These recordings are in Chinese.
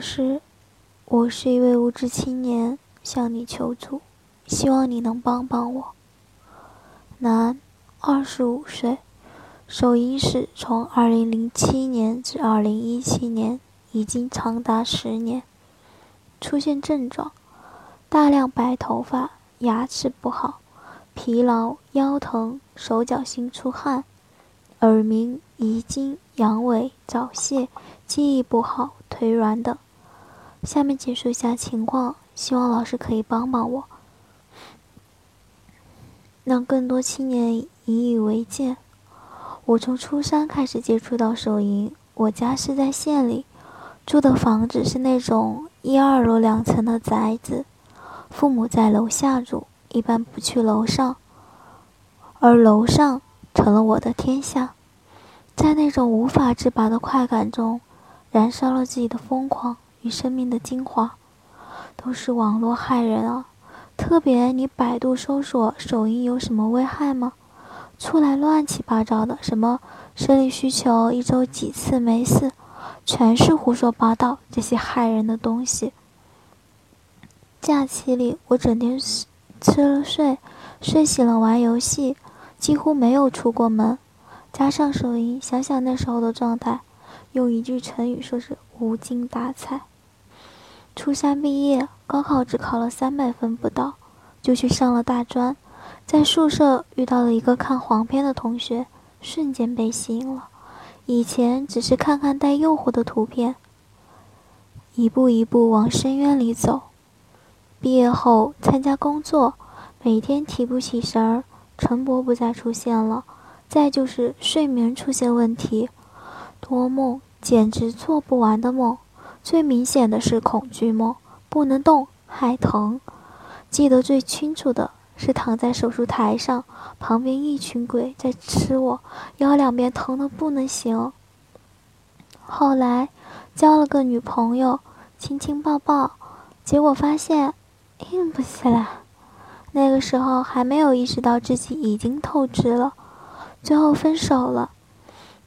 师，我是一位无知青年，向你求助，希望你能帮帮我。男，二十五岁，手淫史从二零零七年至二零一七年，已经长达十年。出现症状：大量白头发，牙齿不好，疲劳，腰疼，手脚心出汗，耳鸣，遗精，阳痿，早泄，记忆不好。腿软等，下面简述一下情况，希望老师可以帮帮我，让更多青年引以为戒。我从初三开始接触到手淫，我家是在县里，住的房子是那种一二楼两层的宅子，父母在楼下住，一般不去楼上，而楼上成了我的天下，在那种无法自拔的快感中。燃烧了自己的疯狂与生命的精华，都是网络害人啊！特别你百度搜索手淫有什么危害吗？出来乱七八糟的，什么生理需求一周几次没事，全是胡说八道。这些害人的东西。假期里我整天吃了睡，睡醒了玩游戏，几乎没有出过门。加上手淫，想想那时候的状态。用一句成语说是无精打采。初三毕业，高考只考了三百分不到，就去上了大专。在宿舍遇到了一个看黄片的同学，瞬间被吸引了。以前只是看看带诱惑的图片，一步一步往深渊里走。毕业后参加工作，每天提不起神儿，晨勃不再出现了，再就是睡眠出现问题。多梦简直做不完的梦，最明显的是恐惧梦，不能动还疼。记得最清楚的是躺在手术台上，旁边一群鬼在吃我，腰两边疼得不能行。后来交了个女朋友，亲亲抱抱，结果发现硬不起来。那个时候还没有意识到自己已经透支了，最后分手了。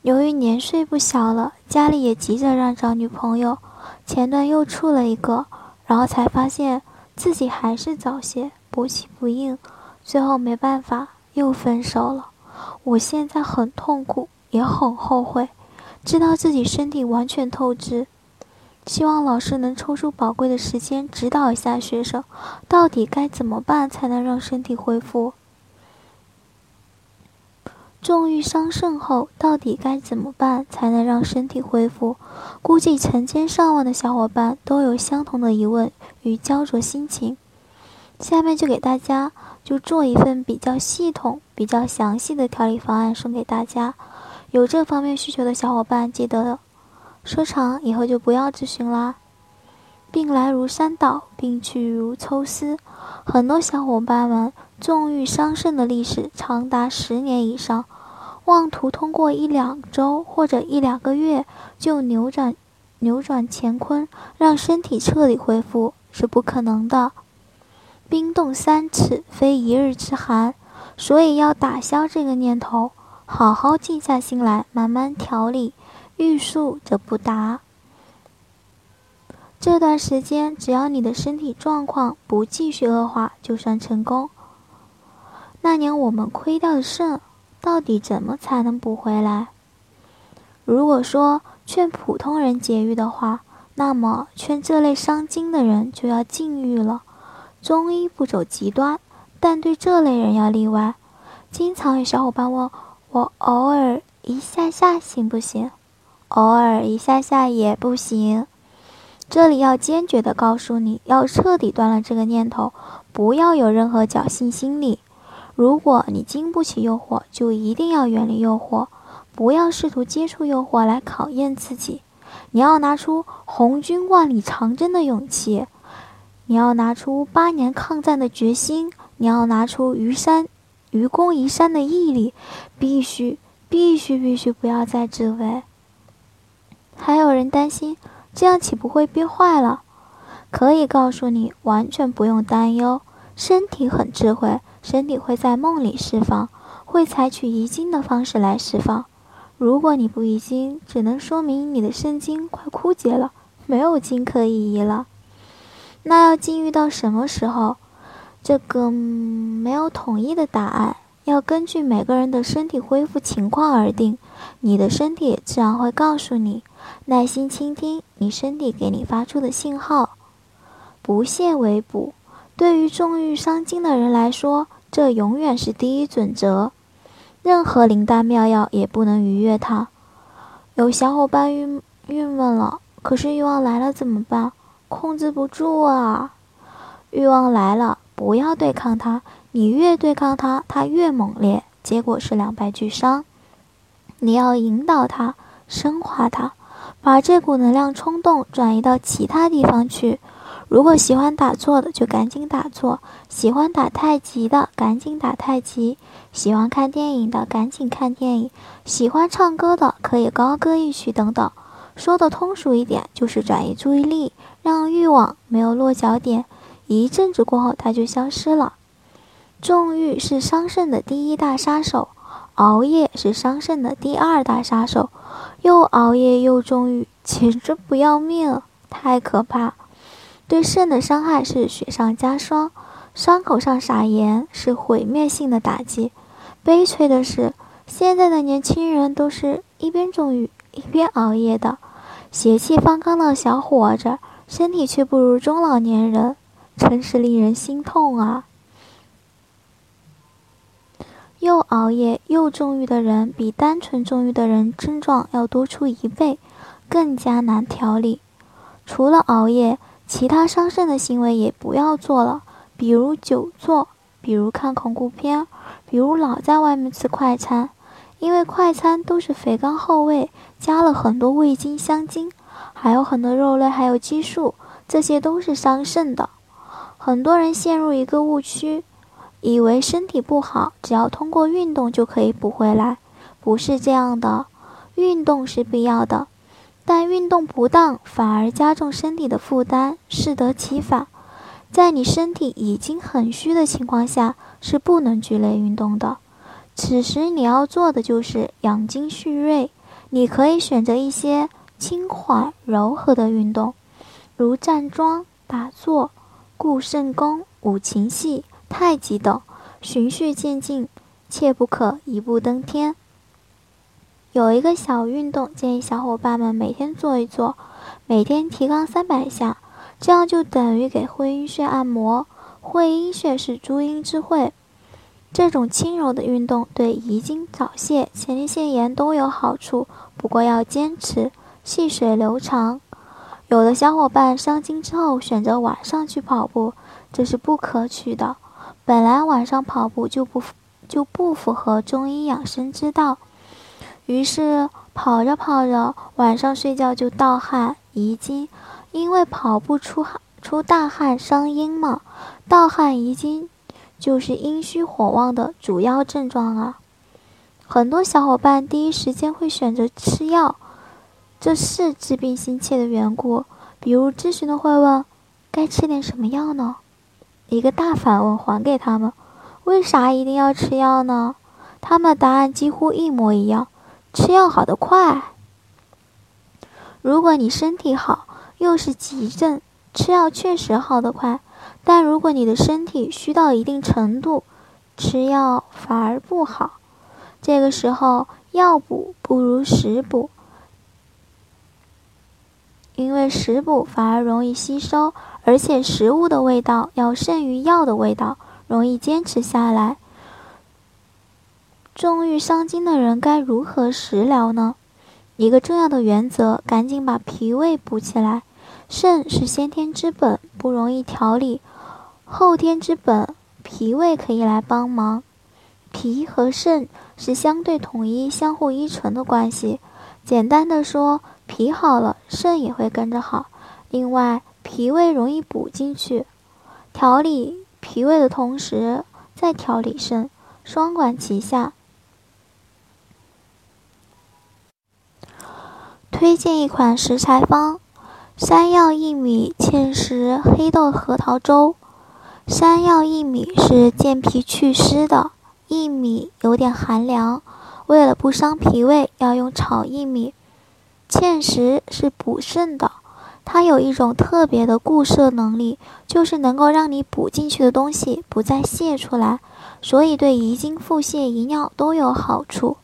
由于年岁不小了，家里也急着让找女朋友，前段又处了一个，然后才发现自己还是早泄，勃起不硬，最后没办法又分手了。我现在很痛苦，也很后悔，知道自己身体完全透支，希望老师能抽出宝贵的时间指导一下学生，到底该怎么办才能让身体恢复。重欲伤肾后，到底该怎么办才能让身体恢复？估计成千上万的小伙伴都有相同的疑问与焦灼心情。下面就给大家就做一份比较系统、比较详细的调理方案送给大家。有这方面需求的小伙伴，记得收藏，以后就不要咨询啦。病来如山倒，病去如抽丝。很多小伙伴们纵欲伤肾的历史长达十年以上。妄图通过一两周或者一两个月就扭转扭转乾坤，让身体彻底恢复是不可能的。冰冻三尺，非一日之寒，所以要打消这个念头，好好静下心来，慢慢调理。欲速则不达。这段时间，只要你的身体状况不继续恶化，就算成功。那年我们亏掉的肾。到底怎么才能补回来？如果说劝普通人节欲的话，那么劝这类伤精的人就要禁欲了。中医不走极端，但对这类人要例外。经常有小伙伴问我，偶尔一下下行不行？偶尔一下下也不行。这里要坚决的告诉你，要彻底断了这个念头，不要有任何侥幸心理。如果你经不起诱惑，就一定要远离诱惑，不要试图接触诱惑来考验自己。你要拿出红军万里长征的勇气，你要拿出八年抗战的决心，你要拿出愚山愚公移山的毅力，必须必须必须不要再自危。还有人担心，这样岂不会憋坏了？可以告诉你，完全不用担忧。身体很智慧，身体会在梦里释放，会采取遗精的方式来释放。如果你不遗精，只能说明你的肾精快枯竭了，没有精可以移了。那要禁欲到什么时候？这个没有统一的答案，要根据每个人的身体恢复情况而定。你的身体自然会告诉你，耐心倾听你身体给你发出的信号。不懈为补，对于重欲伤精的人来说，这永远是第一准则。任何灵丹妙药也不能逾越它。有小伙伴郁郁闷了，可是欲望来了怎么办？控制不住啊！欲望来了，不要对抗它，你越对抗它，它越猛烈，结果是两败俱伤。你要引导它，升华它，把这股能量冲动转移到其他地方去。如果喜欢打坐的，就赶紧打坐；喜欢打太极的，赶紧打太极；喜欢看电影的，赶紧看电影；喜欢唱歌的，可以高歌一曲等等。说的通俗一点，就是转移注意力，让欲望没有落脚点。一阵子过后，它就消失了。纵欲是伤肾的第一大杀手，熬夜是伤肾的第二大杀手。又熬夜又纵欲，简直不要命，太可怕。对肾的伤害是雪上加霜，伤口上撒盐是毁灭性的打击。悲催的是，现在的年轻人都是一边纵欲一边熬夜的，血气方刚的小伙子，身体却不如中老年人，真是令人心痛啊！又熬夜又纵欲的人，比单纯纵欲的人症状要多出一倍，更加难调理。除了熬夜。其他伤肾的行为也不要做了，比如久坐，比如看恐怖片，比如老在外面吃快餐，因为快餐都是肥甘厚味，加了很多味精、香精，还有很多肉类，还有激素，这些都是伤肾的。很多人陷入一个误区，以为身体不好，只要通过运动就可以补回来，不是这样的，运动是必要的。但运动不当，反而加重身体的负担，适得其反。在你身体已经很虚的情况下，是不能剧烈运动的。此时你要做的就是养精蓄锐。你可以选择一些轻缓柔和的运动，如站桩、打坐、固肾功、五禽戏、太极等，循序渐进，切不可一步登天。有一个小运动，建议小伙伴们每天做一做，每天提肛三百下，这样就等于给会阴穴按摩。会阴穴是诸阴之会，这种轻柔的运动对遗精、早泄、前列腺炎都有好处，不过要坚持，细水流长。有的小伙伴伤精之后选择晚上去跑步，这是不可取的。本来晚上跑步就不就不符合中医养生之道。于是跑着跑着，晚上睡觉就盗汗遗精，因为跑步出汗出大汗伤阴嘛。盗汗遗精就是阴虚火旺的主要症状啊。很多小伙伴第一时间会选择吃药，这是治病心切的缘故。比如咨询的会问，该吃点什么药呢？一个大反问还给他们，为啥一定要吃药呢？他们答案几乎一模一样。吃药好得快。如果你身体好，又是急症，吃药确实好得快。但如果你的身体虚到一定程度，吃药反而不好。这个时候，药补不如食补，因为食补反而容易吸收，而且食物的味道要胜于药的味道，容易坚持下来。重欲伤精的人该如何食疗呢？一个重要的原则，赶紧把脾胃补起来。肾是先天之本，不容易调理；后天之本，脾胃可以来帮忙。脾和肾是相对统一、相互依存的关系。简单的说，脾好了，肾也会跟着好。另外，脾胃容易补进去，调理脾胃的同时再调理肾，双管齐下。推荐一款食材方：山药薏米芡实黑豆核桃粥。山药薏米是健脾祛湿的，薏米有点寒凉，为了不伤脾胃，要用炒薏米。芡实是补肾的。它有一种特别的固摄能力，就是能够让你补进去的东西不再泄出来，所以对遗精、腹泻、遗尿都有好处。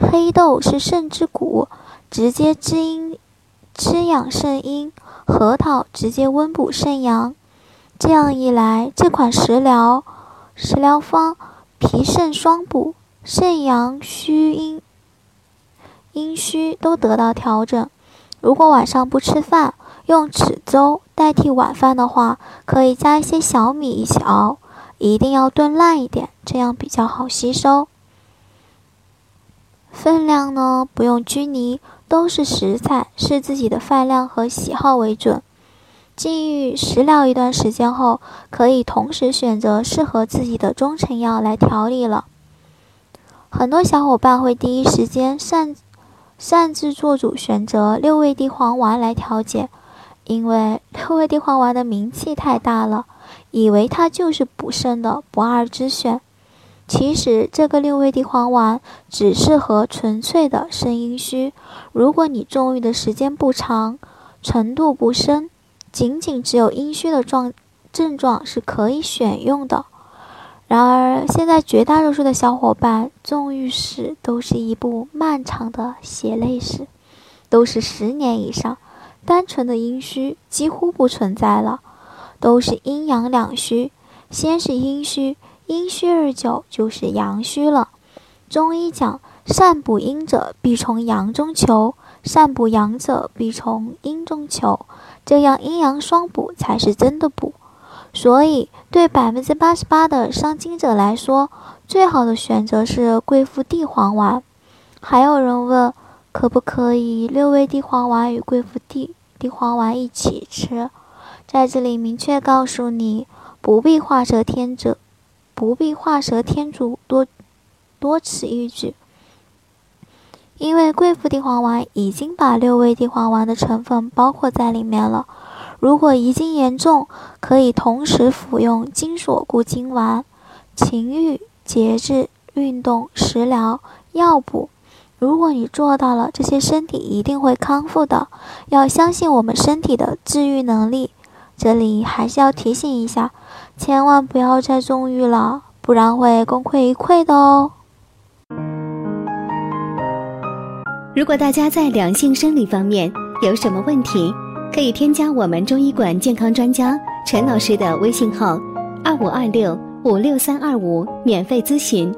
黑豆是肾之谷，直接滋阴、滋养肾阴；核桃直接温补肾阳。这样一来，这款食疗食疗方脾肾双补，肾阳虚阴阴虚都得到调整。如果晚上不吃饭，用豉粥代替晚饭的话，可以加一些小米一起熬，一定要炖烂一点，这样比较好吸收。分量呢不用拘泥，都是食材，视自己的饭量和喜好为准。禁欲食疗一段时间后，可以同时选择适合自己的中成药来调理了。很多小伙伴会第一时间擅擅自做主选择六味地黄丸来调节。因为六味地黄丸的名气太大了，以为它就是补肾的不二之选。其实这个六味地黄丸只适合纯粹的肾阴虚。如果你纵欲的时间不长，程度不深，仅仅只有阴虚的状症状是可以选用的。然而现在绝大多数的小伙伴纵欲史都是一部漫长的血泪史，都是十年以上。单纯的阴虚几乎不存在了，都是阴阳两虚。先是阴虚，阴虚日久就是阳虚了。中医讲，善补阴者必从阳中求，善补阳者必从阴中求，这样阴阳双补才是真的补。所以，对百分之八十八的伤精者来说，最好的选择是贵附地黄丸。还有人问。可不可以六味地黄丸与贵附地地黄丸一起吃？在这里明确告诉你，不必画蛇添足，不必画蛇添足，多多此一举。因为贵附地黄丸已经把六味地黄丸的成分包括在里面了。如果遗精严重，可以同时服用金锁固精丸。情欲、节制、运动、食疗、药补。如果你做到了，这些身体一定会康复的。要相信我们身体的治愈能力。这里还是要提醒一下，千万不要再纵欲了，不然会功亏一篑的哦。如果大家在两性生理方面有什么问题，可以添加我们中医馆健康专家陈老师的微信号：二五二六五六三二五，免费咨询。